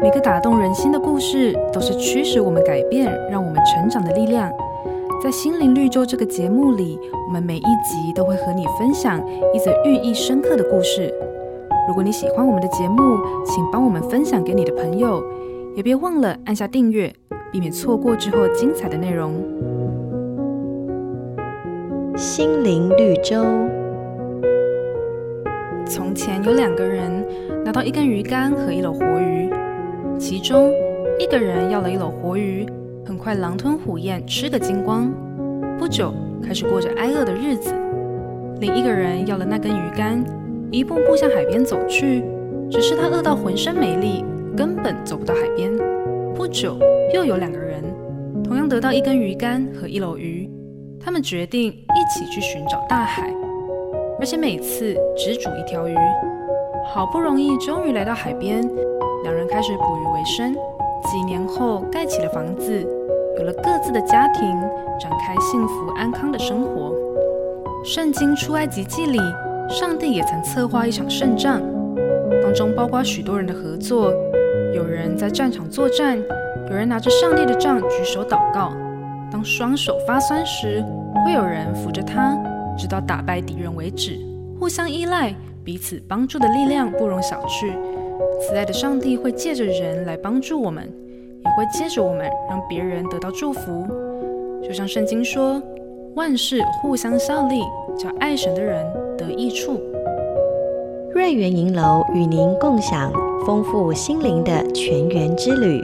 每个打动人心的故事，都是驱使我们改变、让我们成长的力量。在心灵绿洲这个节目里，我们每一集都会和你分享一则寓意深刻的故事。如果你喜欢我们的节目，请帮我们分享给你的朋友，也别忘了按下订阅，避免错过之后精彩的内容。心灵绿洲。从前有两个人拿到一根鱼竿和一篓活鱼，其中一个人要了一篓活鱼。很快狼吞虎咽，吃个精光。不久，开始过着挨饿的日子。另一个人要了那根鱼竿，一步步向海边走去。只是他饿到浑身没力，根本走不到海边。不久，又有两个人，同样得到一根鱼竿和一篓鱼。他们决定一起去寻找大海，而且每次只煮一条鱼。好不容易，终于来到海边，两人开始捕鱼为生。几年后，盖起了房子。有了各自的家庭，展开幸福安康的生活。圣经出埃及记里，上帝也曾策划一场胜仗，当中包括许多人的合作。有人在战场作战，有人拿着上帝的杖举手祷告。当双手发酸时，会有人扶着他，直到打败敌人为止。互相依赖，彼此帮助的力量不容小觑。慈爱的上帝会借着人来帮助我们。也会借着我们，让别人得到祝福。就像圣经说：“万事互相效力，叫爱神的人得益处。”瑞园银楼与您共享丰富心灵的全员之旅。